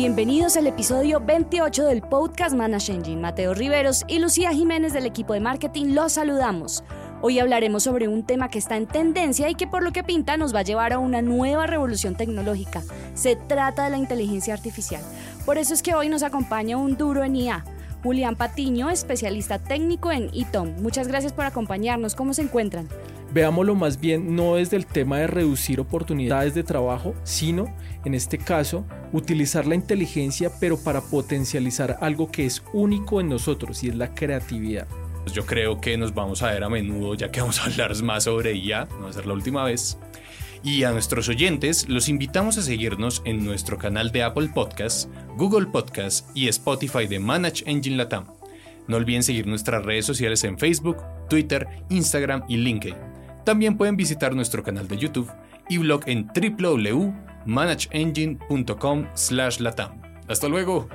Bienvenidos al episodio 28 del podcast Manage Engine. Mateo Riveros y Lucía Jiménez del equipo de marketing los saludamos. Hoy hablaremos sobre un tema que está en tendencia y que por lo que pinta nos va a llevar a una nueva revolución tecnológica. Se trata de la inteligencia artificial. Por eso es que hoy nos acompaña un duro en IA. Julián Patiño, especialista técnico en ITOM. Muchas gracias por acompañarnos. ¿Cómo se encuentran? Veámoslo más bien no desde el tema de reducir oportunidades de trabajo, sino, en este caso, utilizar la inteligencia pero para potencializar algo que es único en nosotros y es la creatividad. Pues yo creo que nos vamos a ver a menudo ya que vamos a hablar más sobre IA, no va a ser la última vez. Y a nuestros oyentes los invitamos a seguirnos en nuestro canal de Apple Podcasts, Google Podcasts y Spotify de Manage Engine Latam. No olviden seguir nuestras redes sociales en Facebook, Twitter, Instagram y LinkedIn. También pueden visitar nuestro canal de YouTube y blog en www.manageengine.com/latam. Hasta luego.